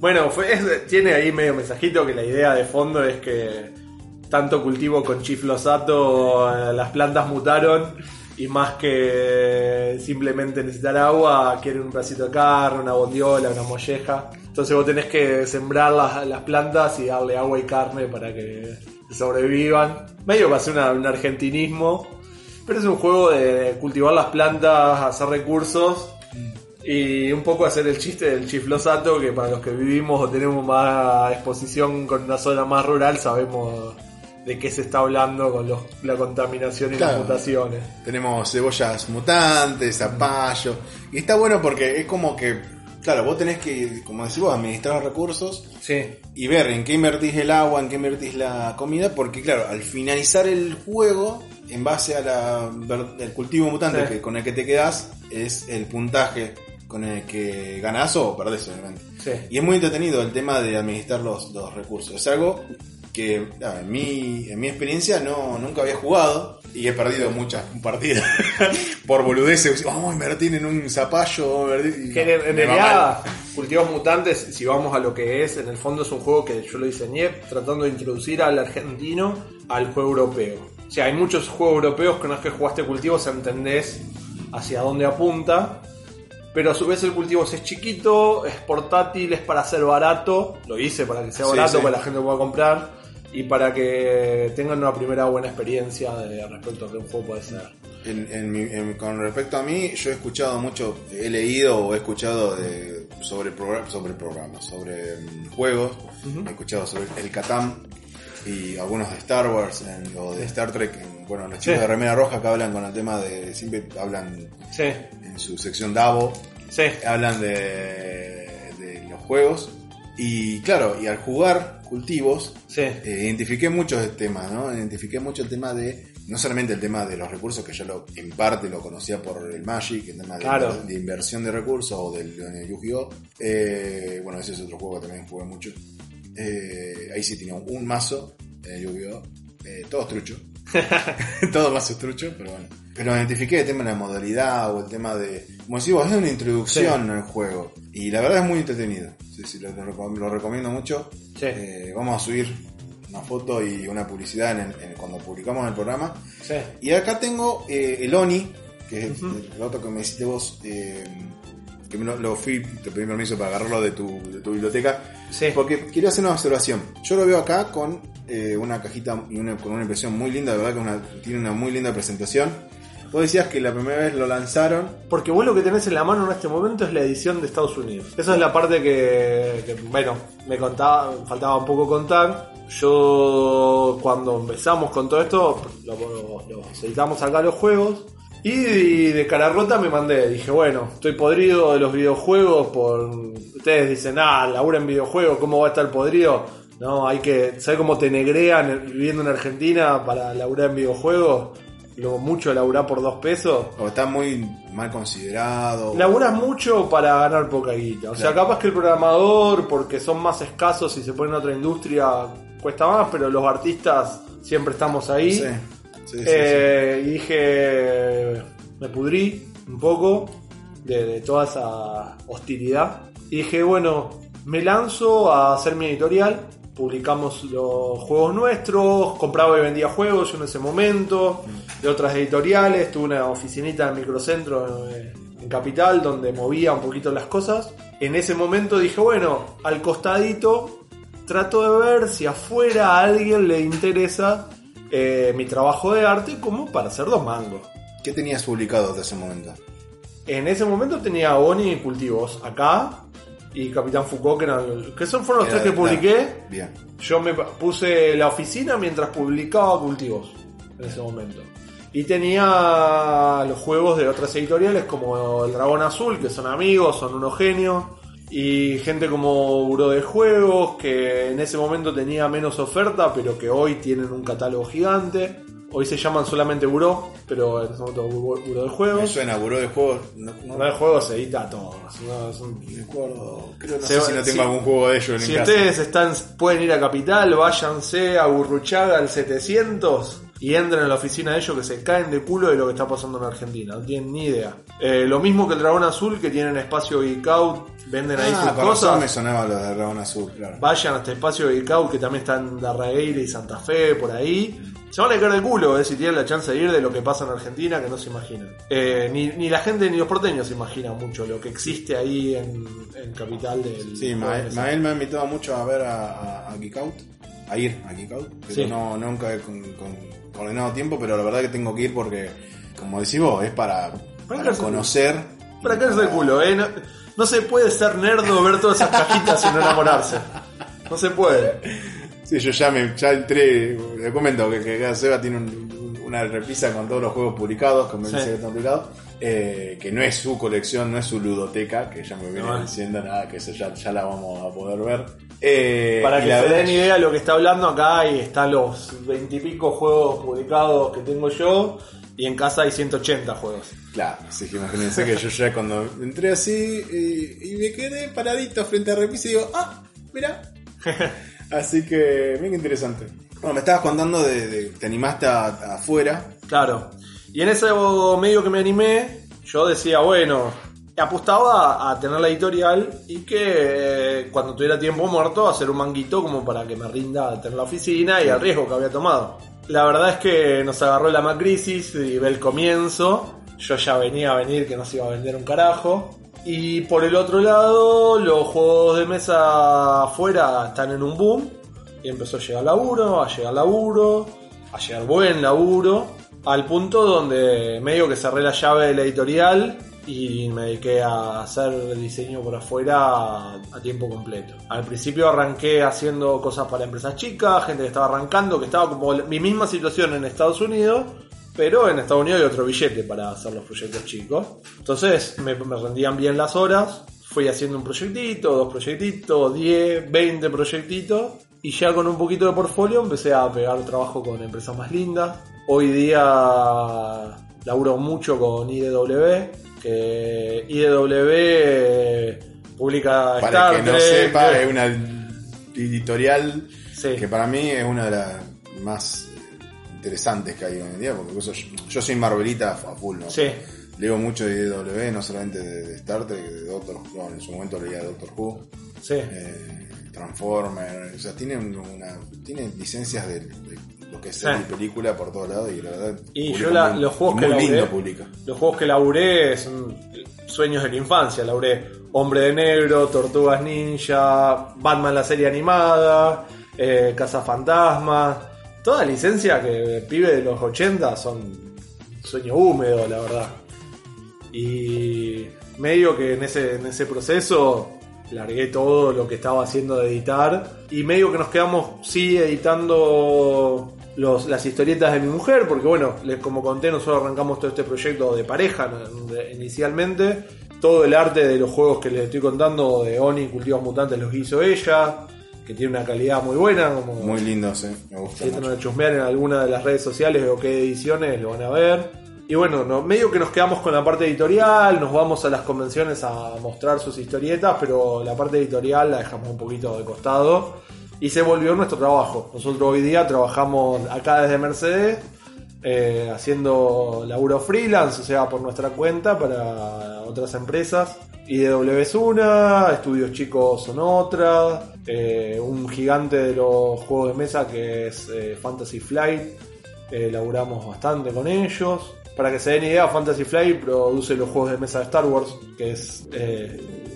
Bueno, fue, es- tiene ahí medio mensajito que la idea de fondo es que tanto cultivo con chiflosato, eh, las plantas mutaron y más que simplemente necesitar agua, quieren un pedacito de carne, una bondiola, una molleja. Entonces vos tenés que sembrar las, las plantas y darle agua y carne para que sobrevivan. Medio a ser una- un argentinismo, pero es un juego de cultivar las plantas, hacer recursos y un poco hacer el chiste del chiflosato, que para los que vivimos o tenemos más exposición con una zona más rural, sabemos de qué se está hablando con los- la contaminación y Claro. las mutaciones. Tenemos cebollas mutantes, zapallo. Y está bueno porque es como que, claro, vos tenés que, como decís vos, administrar los recursos Sí, y ver en qué invertís el agua, en qué invertís la comida, porque claro, al finalizar el juego, en base a la el cultivo mutante Sí. que, con el que te quedás, es el puntaje con el que ganás o perdés, obviamente. sí. Y es muy entretenido el tema de administrar los, los recursos. Es algo que ah, en, mi, en mi experiencia no, nunca había jugado y he perdido muchas partidas por boludeces. Vamos a invertir en un zapallo. vamos a invertir", y Que en, en realidad. Cultivos Mutantes, si vamos a lo que es, en el fondo es un juego que yo lo diseñé tratando de introducir al argentino al juego europeo. O sea, hay muchos juegos europeos que una vez que jugaste cultivos entendés hacia dónde apunta. Pero a su vez el cultivo es chiquito, es portátil, es para ser barato. Lo hice para que sea barato, sí. para que la gente pueda comprar. Y para que tengan una primera buena experiencia de respecto a qué un juego puede ser. En- en mi- en- con respecto a mí, yo he escuchado mucho, he leído o he escuchado de- sobre, progra- sobre programas, sobre mm, juegos, he escuchado sobre el Catán y algunos de Star Wars en- o de Star Trek, en- bueno, los chicos Sí. de Remera Roja que hablan con el tema de, siempre hablan Sí, en su sección Davo, sí, hablan de, de los juegos. Y claro, y al jugar cultivos, sí. eh, identifiqué muchos temas, ¿no? Identifiqué mucho el tema de, no solamente el tema de los recursos, que yo lo, en parte lo conocía por el Magic, el tema de, Claro. de inversión de recursos o del de Yu-Gi-Oh! Eh, bueno, ese es otro juego que también jugué mucho. Eh, ahí sí tenía un, mazo Yu-Gi-Oh! Eh, todos truchos. todos mazos truchos, pero bueno. Pero identifiqué el tema de la modalidad o el tema de... Como decimos, es una introducción al juego. Y la verdad es muy entretenido. Sí, sí, lo, lo recom- lo recomiendo mucho. Sí. Eh, vamos a subir una foto y una publicidad en el- en- cuando publicamos el programa. Sí. Y acá tengo eh, el ONI, que es el, el otro que me hiciste vos, eh, que me lo, lo fui, te pedí permiso para agarrarlo de tu, de tu biblioteca. Sí. Porque quiero hacer una observación. Yo lo veo acá con eh, una cajita y una, con una impresión muy linda, de verdad que una- tiene una muy linda presentación. Vos decías que la primera vez lo lanzaron. Porque vos lo que tenés en la mano en este momento es la edición de Estados Unidos. Esa es la parte que, bueno, me contaba, faltaba un poco contar. Yo, cuando empezamos con todo esto, lo, lo- los editamos acá los juegos. Y de cara rota me mandé, dije, bueno, estoy podrido de los videojuegos por... Ustedes dicen, ah, labura en videojuegos, ¿cómo va a estar podrido? No, hay que... ¿Sabes cómo te negrean viviendo en Argentina para laburar en videojuegos? Lo mucho de laburar por dos pesos. O está muy mal considerado. Laburas mucho para ganar poca guita. O sea, capaz que el programador, porque son más escasos y se pone en otra industria, cuesta más, pero los artistas siempre estamos ahí. Sí, sí, sí, Eh, Y dije, me pudrí un poco de, de toda esa hostilidad. Y dije, bueno, me lanzo a hacer mi editorial. Publicamos los juegos nuestros, compraba y vendía juegos yo en ese momento, de otras editoriales, tuve una oficinita en microcentro eh, en Capital donde movía un poquito las cosas. En ese momento dije, bueno, al costadito trato de ver si afuera a alguien le interesa eh, mi trabajo de arte como para hacer dos mangos. ¿Qué tenías publicado hasta ese momento? En ese momento tenía Oni y Cultivos acá y Capitán Foucault, que, eran, que son, fueron los tres que publiqué. Bien. Yo me puse la oficina mientras publicaba Cultivos en ese momento. Y tenía los juegos de otras editoriales como El Dragón Azul, que son amigos, son unos genios. Y gente como Buró de Juegos, que en ese momento tenía menos oferta, pero que hoy tienen un catálogo gigante. Hoy se llaman solamente Buró, pero en ese momento Buró Buró de Me Juegos. suena buró de juegos. No, no, Buró de Juegos se edita todo. no, recuerdo. Creo, no Se- sé si no tengo si- algún juego de ellos en Si casa. ustedes están, pueden ir a Capital, váyanse a Burruchaga al 700 y entren en la oficina de ellos que se caen de culo de lo que está pasando en Argentina. No tienen ni idea. Eh, lo mismo que el Dragón Azul, que tienen espacio Geek Out, venden ahí Ah, sus cosas. me sonaba lo de Dragón Azul, claro. Vayan hasta espacio Geek Out, que también está en Darregueira y Santa Fe, por ahí. Se van a caer de culo, eh, si tienen la chance de ir de lo que pasa en Argentina, que no se imaginan. Eh, ni, ni la gente ni los porteños se imaginan mucho lo que existe ahí en, en Capital del... Sí, Mael, Mael me ha invitado mucho a ver a, a, a Geek Out, a ir a Geek Out, pero Sí. no, nunca he con, con- tiempo, pero la verdad que tengo que ir porque, como decís vos, es para, para el conocer. Para caerse de culo, ¿eh? No, no se puede ser nerdo, ver todas esas cajitas y no enamorarse. No se puede. Sí, yo ya me ya entré, le comento que, que Seba tiene un- un- una repisa con todos los juegos publicados, como Sí. dice que publicados, eh, que no es su colección, no es su ludoteca, que ya me viene No. diciendo nada, que eso ya, ya la vamos a poder ver. Eh, Para que la se den idea de lo que está hablando acá, y están los veintipico juegos publicados que tengo yo, y en casa hay 180 juegos. Claro, así que imagínense que yo ya cuando entré así y, y me quedé paradito frente a repisa y digo, ah, mira. así que, bien interesante. Bueno, me estabas contando de, de- te animaste a- a afuera. Claro. Y en ese medio que me animé, yo decía, bueno, apostaba a tener la editorial y que eh, cuando tuviera tiempo muerto hacer un manguito como para que me rinda tener la oficina y el riesgo que había tomado. La verdad es que nos agarró la macrisis y ve el comienzo. Yo ya venía a venir que no se iba a vender un carajo. Y por el otro lado, los juegos de mesa afuera están en un boom. Y empezó a llegar laburo, a llegar laburo, a llegar buen laburo, al punto donde medio que cerré la llave de la editorial y me dediqué a hacer diseño por afuera a tiempo completo. Al principio arranqué haciendo cosas para empresas chicas, gente que estaba arrancando, que estaba como mi misma situación en Estados Unidos, pero en Estados Unidos hay otro billete para hacer los proyectos chicos. Entonces me, me rendían bien las horas, fui haciendo un proyectito, dos proyectitos, 10, 20 proyectitos. Y ya con un poquito de portfolio empecé a pegar trabajo con empresas más lindas. Hoy día laburo mucho con IDW, que IDW publica Para Star el que no Trek, sepa, es una editorial Sí. que para mí es una de las más interesantes que hay hoy en día, porque eso- yo, soy Marvelita a full, ¿no? Sí. Leo mucho de IDW, no solamente de, de Star Trek, de Doctor Who, en su momento leía Doctor Who, Sí. eh, Transformer, o sea, tiene una, tiene licencias de, de lo que es Sí. serie y película por todos lados y la verdad. Y publica yo la- muy- los juegos que laburé, publica. los juegos que laburé son sueños de la infancia. Laburé Hombre de Negro, Tortugas Ninja, Batman la serie animada, eh, Casa Fantasmas. Toda licencia que pibe de los 80 son sueño húmedo, la verdad. Y medio que en ese, proceso largué todo lo que estaba haciendo de editar y medio que nos quedamos sí editando las historietas de mi mujer porque bueno les, como conté nosotros arrancamos todo este proyecto de pareja inicialmente todo el arte de los juegos que les estoy contando de Oni Cultivos Mutantes los hizo ella que tiene una calidad muy buena como Muy lindo, sí, me gusta si mucho. a chusmear en alguna de las redes sociales o qué ediciones lo van a ver. Y bueno, no, medio que nos quedamos con la parte editorial, nos vamos a las convenciones a mostrar sus historietas, pero la parte editorial la dejamos un poquito de costado y se volvió nuestro trabajo. Nosotros hoy día trabajamos acá desde Mercedes, eh, haciendo laburo freelance, o sea, por nuestra cuenta para otras empresas. IDW es una, estudios chicos son otra, eh, un gigante de los juegos de mesa que es eh, Fantasy Flight, laburamos bastante con ellos. Para que se den idea, Fantasy Flight produce los juegos de mesa de Star Wars, que es...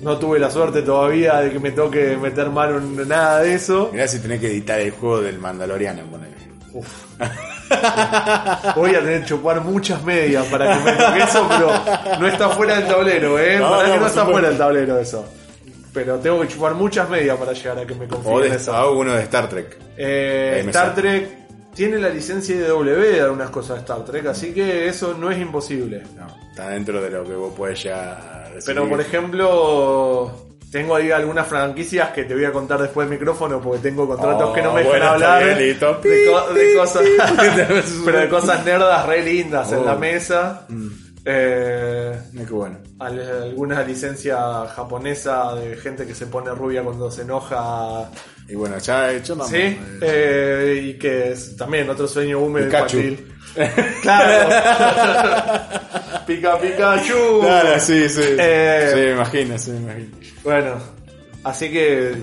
no tuve la suerte todavía de que me toque meter mano en nada de eso. Mirá si tenés que editar el juego del Mandaloriano, ponele. Uf. Voy a tener que chupar muchas medias para que me toque eso, pero no está fuera del tablero, ¿eh? No, para no, que no está supuesto. fuera del tablero eso. Pero tengo que chupar muchas medias para llegar a que me O confíen eso. hago uno de Star Trek. Eh, Star. Trek tiene la licencia IDW de algunas cosas de Star Trek, así que eso no es imposible. No, está dentro de lo que vos podés ya recibir. Pero por ejemplo, tengo ahí algunas franquicias que te voy a contar después del micrófono porque tengo contratos Oh, que no me dejan está hablar. bien, listo. de, co- de cosas, pi. pero de cosas nerdas re lindas en Oh. la mesa. Eh, Mira qué bueno. al- alguna licencia japonesa de gente que se pone rubia cuando se enoja. Y bueno, ya he hecho nada Sí, eh, y que es también otro sueño húmedo Pikachu. infantil. Claro. Pica Pikachu. Claro, sí, sí. Eh, sí, me imagino, sí, me imagino. Bueno, así que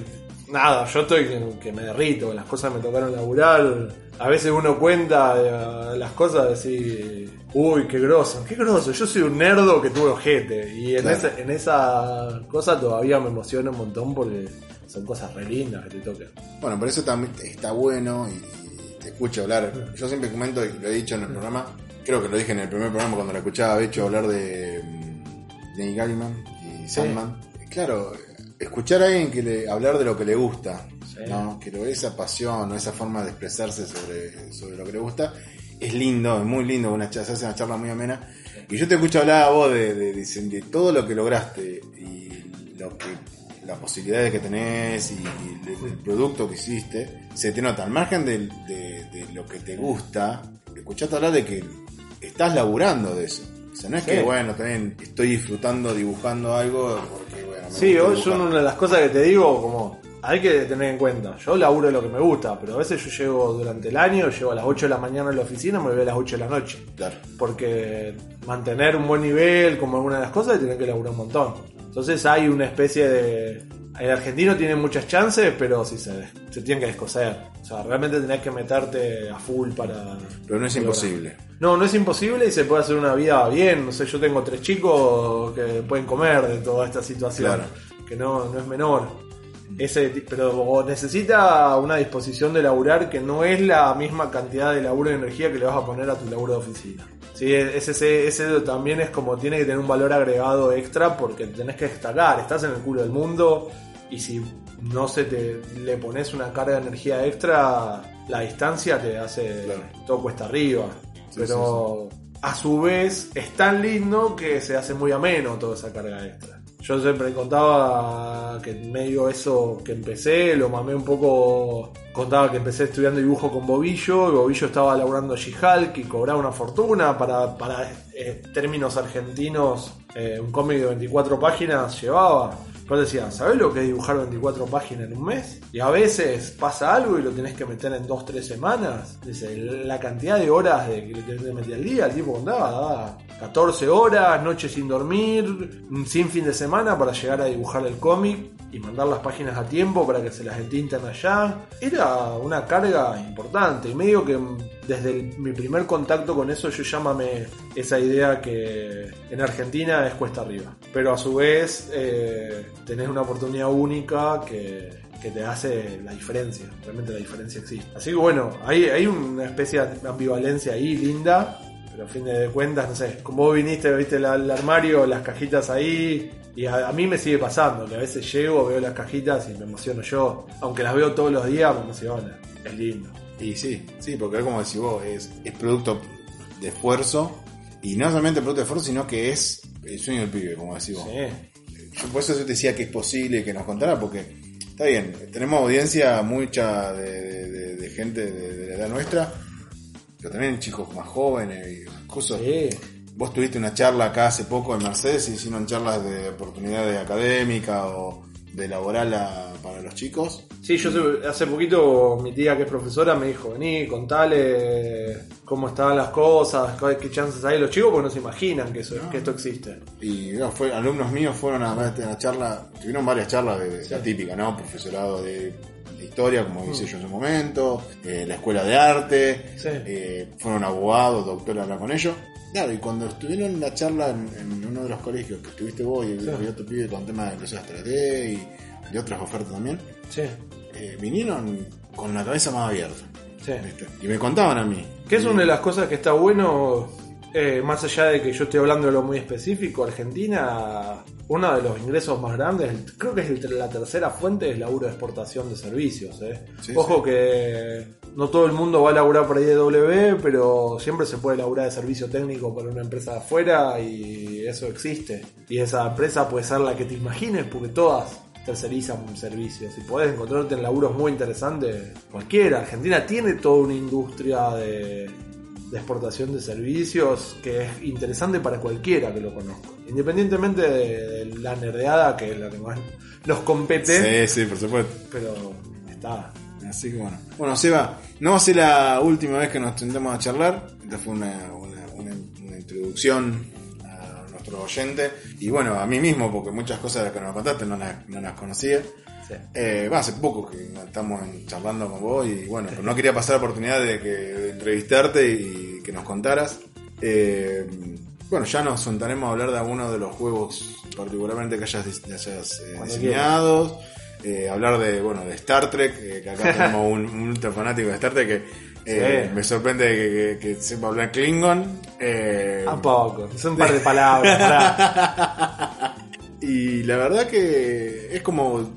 nada, yo estoy que, que me derrito, las cosas me tocaron laburar. A veces uno cuenta eh, las cosas decir, uy, qué groso, qué groso. Yo soy un nerdo que tuve ojete. Y en, Claro. esa, en esa cosa todavía me emociona un montón porque son cosas re lindas que te tocan. Bueno, por eso también está bueno y, escucho hablar. Yo siempre comento, y lo he dicho en el programa, creo que lo dije en el primer programa cuando lo escuchaba a Becho hablar de mm, Neil Gaiman y Sandman. Claro, escuchar a alguien que le, hablar de lo que le gusta, Sí. ¿no? que lo, esa pasión o esa forma de expresarse sobre, sobre lo que le gusta, es lindo, es muy lindo, una, se hace una charla muy amena. Y yo te escucho hablar a vos de, de, de- de todo lo que lograste y lo que las posibilidades que tenés y, y el, el producto que hiciste, se te nota. Al margen de, de lo que te gusta, escuchaste hablar de que estás laburando de eso. O sea, no es Sí. que, bueno, también estoy disfrutando, dibujando algo porque, bueno, Sí, dibujar. una de las cosas que te digo, como hay que tener en cuenta. Yo laburo lo que me gusta, pero a veces yo llego durante el año, llego a las 8 de la mañana a la oficina, me voy a las 8 de la noche. Claro. Porque mantener un buen nivel, como alguna de las cosas, tienen que laburar un montón. Entonces hay una especie de. El argentino tiene muchas chances, pero sí se, se tienen que descoser. O sea, realmente tenés que meterte a full para. Pero no es imposible. no, no es imposible y se puede hacer una vida bien. No sé, yo tengo tres chicos que pueden comer de toda esta situación. Claro. Que no, no es menor. Ese, pero necesita una disposición de laburar que no es la misma cantidad de laburo y energía que le vas a poner a tu laburo de oficina. Sí, ese, ese, también es como tiene que tener un valor agregado extra porque tenés que destacar, estás en el culo del mundo y si no se te le pones una carga de energía extra, la distancia te hace Claro. todo cuesta arriba. Sí, pero a su vez es tan lindo que se hace muy ameno toda esa carga extra. Yo siempre contaba que medio eso que empecé, lo mamé un poco. Contaba que empecé estudiando dibujo con Bobillo, y Bobillo estaba laburando She-Hulk y cobraba una fortuna para, para eh, términos argentinos. eh, un cómic de 24 páginas llevaba. Yo decía, ¿sabes lo que es dibujar 24 páginas en un mes? Y a veces pasa algo y lo tenés que meter en 2-3 semanas. Dice, la cantidad de horas que le tenés que meter al día, el tipo contaba, daba 14 horas, noches sin dormir, sin fin de semana para llegar a dibujar el cómic y mandar las páginas a tiempo para que se las entinten allá. Era una carga importante y medio que desde mi primer contacto con eso yo llámame esa idea que en Argentina es cuesta arriba. Pero a su vez eh, tenés una oportunidad única que, te hace la diferencia. Realmente la diferencia existe. Así que bueno, hay, una especie de ambivalencia ahí linda. Pero a fin de cuentas, no sé, como vos viniste, viste el, el armario, las cajitas ahí, y a, a mí me sigue pasando, que a veces llego, veo las cajitas y me emociono yo. Aunque las veo todos los días, me emociona. Es lindo. Y sí, sí, porque es como decís vos, es, es producto de esfuerzo. Y no solamente producto de esfuerzo, sino que es el sueño del pibe, como decís vos. Sí. Yo por eso yo te decía que es posible que nos contara, porque está bien, tenemos audiencia mucha de, de- de- de gente de, la edad nuestra, pero también chicos más jóvenes y cosas. Sí. Vos tuviste una charla acá hace poco en Mercedes y hicieron charlas de oportunidades académica o de laboral a- para los chicos. Sí, yo hace- hace poquito mi tía que es profesora me dijo, vení, contale cómo estaban las cosas, qué chances hay los chicos, porque no se imaginan que, eso, que esto existe. Y no, fue, alumnos míos fueron a ver una charla, tuvieron varias charlas de, de la típica, ¿no? Profesorado de, de historia, como hice yo en su momento, eh, la escuela de arte, Sí. eh, fueron abogados, doctor a hablar con ellos. Claro, y cuando estuvieron en la charla en, en uno de los colegios que estuviste vos y había otro pibe con temas de inclusión estrategia y, y otras ofertas también, Sí, eh, vinieron con la cabeza más abierta. sí. ¿viste? Y me contaban a mí. Que es una de las cosas que está bueno, eh, más allá de que yo estoy hablando de lo muy específico, Argentina, uno de los ingresos más grandes, creo que es la tercera fuente, es laburo de exportación de servicios. eh. Sí, Ojo que no todo el mundo va a laburar por IDW, pero siempre se puede laburar de servicio técnico para una empresa de afuera y eso existe. Y esa empresa puede ser la que te imagines, porque todas tercerizan servicios y podés encontrarte en laburos muy interesantes. Cualquiera, Argentina tiene toda una industria de, de exportación de servicios que es interesante para cualquiera que lo conozca. Independientemente de, de la nerdeada que es la que más nos compete, Sí, sí, por supuesto. pero está. Así que bueno. Bueno, Seba, no va a ser la última vez que nos tentemos a charlar. Esta fue una, una, una- una introducción a nuestro oyente. Y bueno, a mí mismo, porque muchas cosas de las que nos contaste no las, no las conocía. Sí. Eh, hace poco que estamos charlando con vos y bueno, pero no quería pasar la oportunidad de, que, de entrevistarte y que nos contaras. Eh, bueno, ya nos sentaremos a hablar de algunos de los juegos particularmente que hayas, eh, diseñado. Eh, hablar de bueno de Star Trek, eh, que acá tenemos un, un ultra fanático de Star Trek que eh, Sí. me sorprende que, que- que sepa hablar Klingon. Eh, A poco, son un par de palabras. pará. y la verdad que es como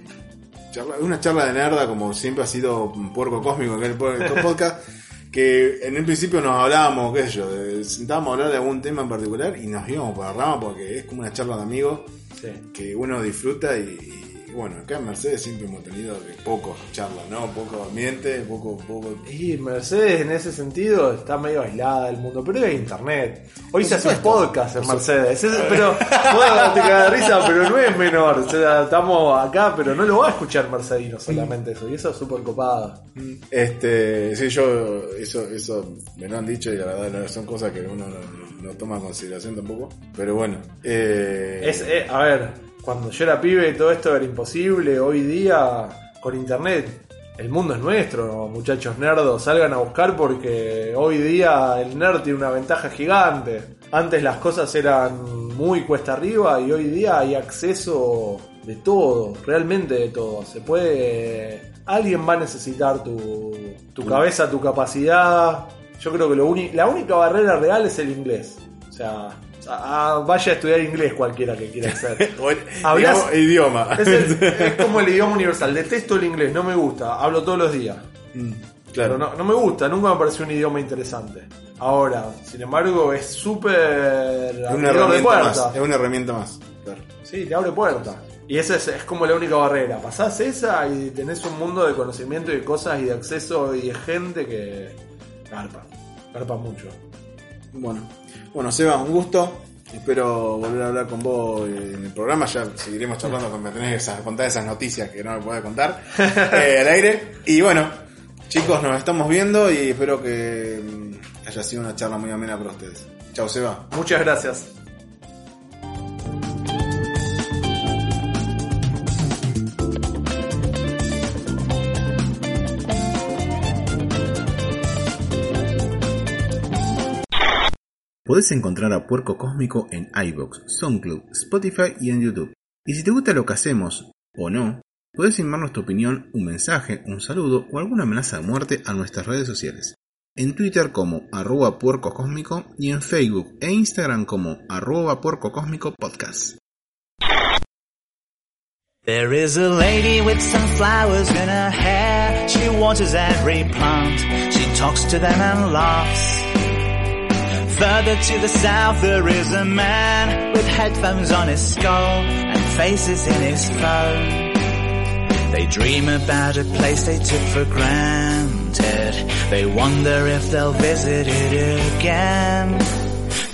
charla- una charla de nerda, como siempre ha sido un puerco cósmico en el podcast, que en el principio nos hablábamos, qué sé yo, de- sentábamos a hablar de algún tema en particular y nos íbamos por la rama porque es como una charla de amigos Sí. que uno disfruta y, y bueno, acá en Mercedes siempre hemos tenido de pocos charlas, ¿no? Poco ambiente, poco, poco... Y Mercedes en ese sentido está medio aislada del mundo, pero hay internet. Hoy se hace un podcast en Mercedes, Es- pero bueno, te de risa, pero no es menor. O sea, estamos acá, pero no lo va a escuchar mercedino solamente eso, y eso es súper copado. Este, sí, yo, eso, eso me lo han dicho y la verdad son cosas que uno no, no toma en consideración tampoco. Pero bueno, eh, Es, eh, a ver, cuando yo era pibe todo esto era imposible, hoy día con internet el mundo es nuestro, muchachos nerdos, salgan a buscar porque hoy día el nerd tiene una ventaja gigante. Antes las cosas eran muy cuesta arriba y hoy día hay acceso de todo, realmente de todo. Se puede. Alguien va a necesitar tu, tu cabeza, tu capacidad. Yo creo que lo uni- la única barrera real es el inglés. O sea, ah, vaya a estudiar inglés cualquiera que quiera hacer. Hablas- idioma. Es, el- es como el idioma universal. Detesto el inglés, no me gusta. Hablo todos los días. Mm, Pero claro. no, no me gusta, nunca me pareció un idioma interesante. Ahora, sin embargo, es súper es una herramienta más. Es una herramienta más. Claro. Sí, te abre puertas. Y esa es, es como la única barrera. Pasás esa y tenés un mundo de conocimiento y de cosas y de acceso y de gente que garpa. Garpa mucho. Bueno, bueno, Seba, un gusto. Espero volver a hablar con vos eh, en el programa. Ya seguiremos charlando con me tenés que contar esas noticias que no me puedes contar eh, al aire. Y bueno, chicos, nos estamos viendo y espero que mm, haya sido una charla muy amena para ustedes. Chao, Seba. Muchas gracias. Podés encontrar a Puerco Cósmico en iVoox, SoundCloud, Spotify y en YouTube. Y si te gusta lo que hacemos, o no, podés enviarnos tu opinión, un mensaje, un saludo o alguna amenaza de muerte a nuestras redes sociales. En Twitter como arroba puerco cósmico y en Facebook e Instagram como arroba puerco cósmico podcast. Further to the south there is a man with headphones on his skull and faces in his phone. They dream about a place they took for granted. They wonder if they'll visit it again.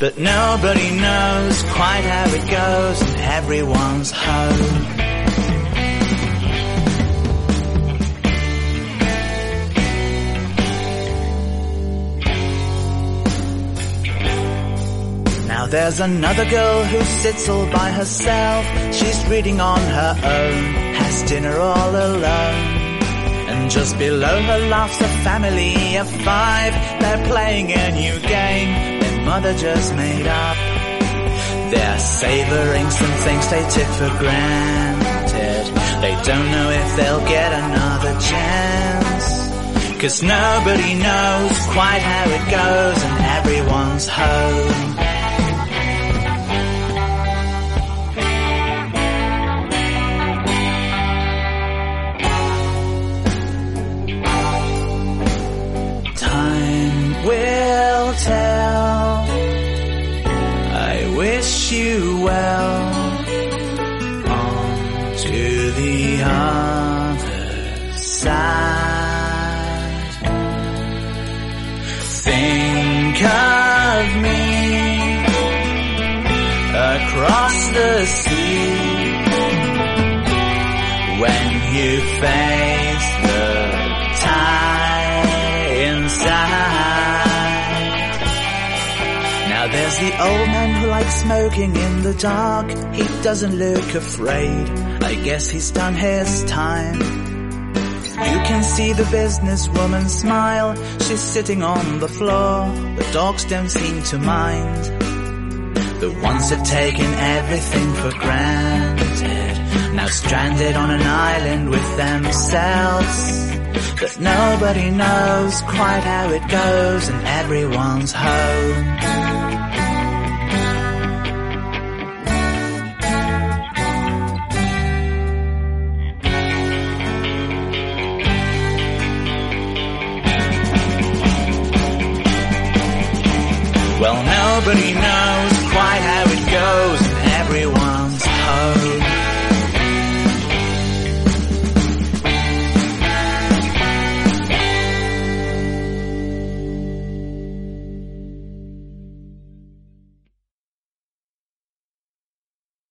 But nobody knows quite how it goes and everyone's home. There's another girl who sits all by herself. She's reading on her own, has dinner all alone. And just below her laughs a family of five. They're playing a new game their mother just made up. They're savoring some things they took for granted. They don't know if they'll get another chance. Cause nobody knows quite how it goes and everyone's home. Will tell. I wish you well. On to the other side. Think of me across the sea when you face the old man who likes smoking in the dark. He doesn't look afraid. I guess he's done his time. You can see the businesswoman smile. She's sitting on the floor. The dogs don't seem to mind. The ones have taken everything for granted. Now stranded on an island with themselves. But nobody knows quite how it goes and everyone's home. Nobody knows quite how